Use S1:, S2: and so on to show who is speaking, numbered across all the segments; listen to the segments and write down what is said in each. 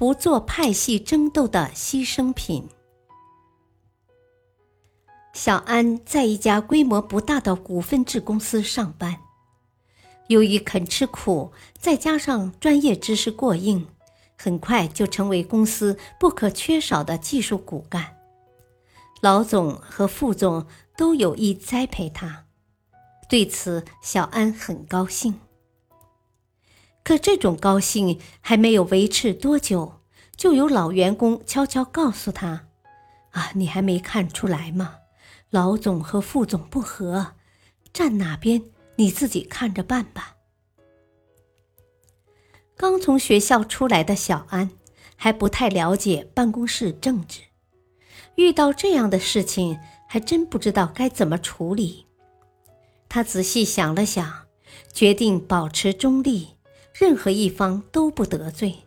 S1: 不做派系争斗的牺牲品。小安在一家规模不大的股份制公司上班，由于肯吃苦，再加上专业知识过硬，很快就成为公司不可缺少的技术骨干。老总和副总都有意栽培他，对此小安很高兴。可这种高兴还没有维持多久，就有老员工悄悄告诉他：“啊，你还没看出来吗？”老总和副总不和，站哪边你自己看着办吧。刚从学校出来的小安还不太了解办公室政治，遇到这样的事情还真不知道该怎么处理。他仔细想了想，决定保持中立，任何一方都不得罪。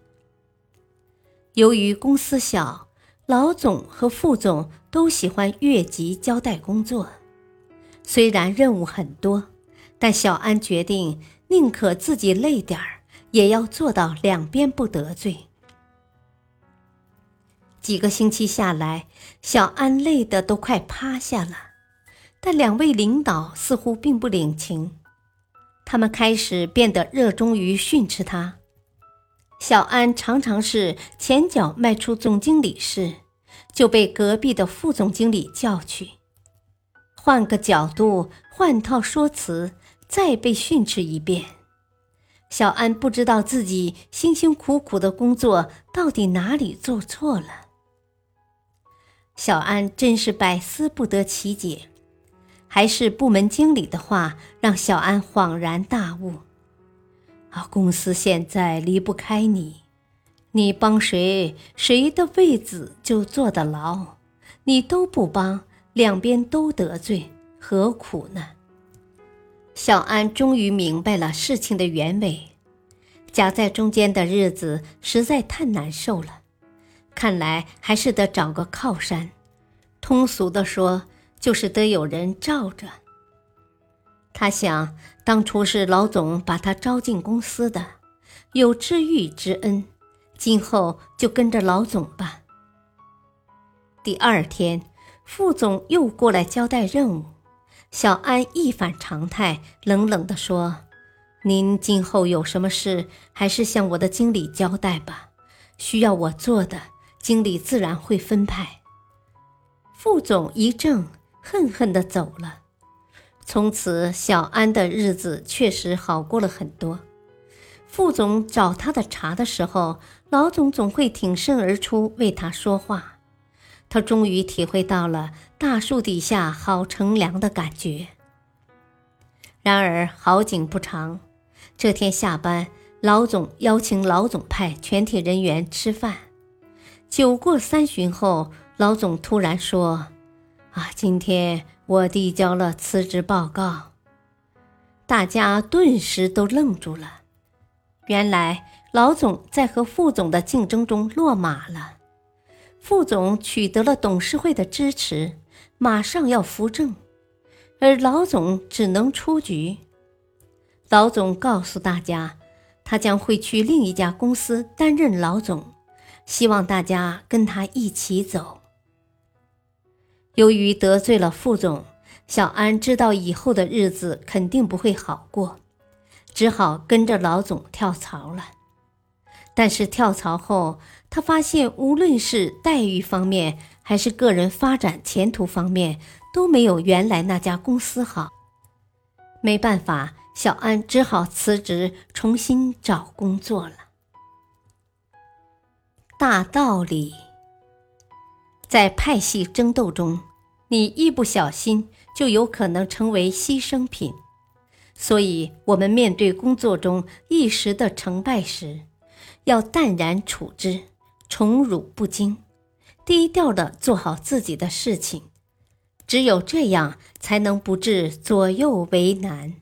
S1: 由于公司小。老总和副总都喜欢越级交代工作，虽然任务很多，但小安决定宁可自己累点儿，也要做到两边不得罪。几个星期下来，小安累得都快趴下了，但两位领导似乎并不领情，他们开始变得热衷于训斥他。小安常常是前脚迈出总经理室，就被隔壁的副总经理叫去，换个角度，换套说辞，再被训斥一遍。小安不知道自己辛辛苦苦的工作到底哪里做错了。小安真是百思不得其解，还是部门经理的话让小安恍然大悟。啊，公司现在离不开你，你帮谁，谁的位子就坐得牢；你都不帮，两边都得罪，何苦呢？小安终于明白了事情的原委，夹在中间的日子实在太难受了，看来还是得找个靠山，通俗的说，就是得有人罩着。他想，当初是老总把他招进公司的，有知遇之恩，今后就跟着老总吧。第二天，副总又过来交代任务，小安一反常态，冷冷地说：“您今后有什么事，还是向我的经理交代吧。需要我做的，经理自然会分派。”副总一怔，恨恨地走了。从此，小安的日子确实好过了很多。副总找他的茬的时候，老总总会挺身而出为他说话。他终于体会到了大树底下好乘凉的感觉。然而好景不长，这天下班，老总邀请老总派全体人员吃饭。酒过三巡后，老总突然说：“啊，今天……”我递交了辞职报告，大家顿时都愣住了。原来老总在和副总的竞争中落马了，副总取得了董事会的支持，马上要扶正，而老总只能出局。老总告诉大家，他将会去另一家公司担任老总，希望大家跟他一起走。由于得罪了副总，小安知道以后的日子肯定不会好过，只好跟着老总跳槽了。但是跳槽后，他发现无论是待遇方面，还是个人发展前途方面，都没有原来那家公司好。没办法，小安只好辞职，重新找工作了。大道理。在派系争斗中，你一不小心就有可能成为牺牲品。所以，我们面对工作中一时的成败时，要淡然处之，宠辱不惊，低调的做好自己的事情。只有这样，才能不致左右为难。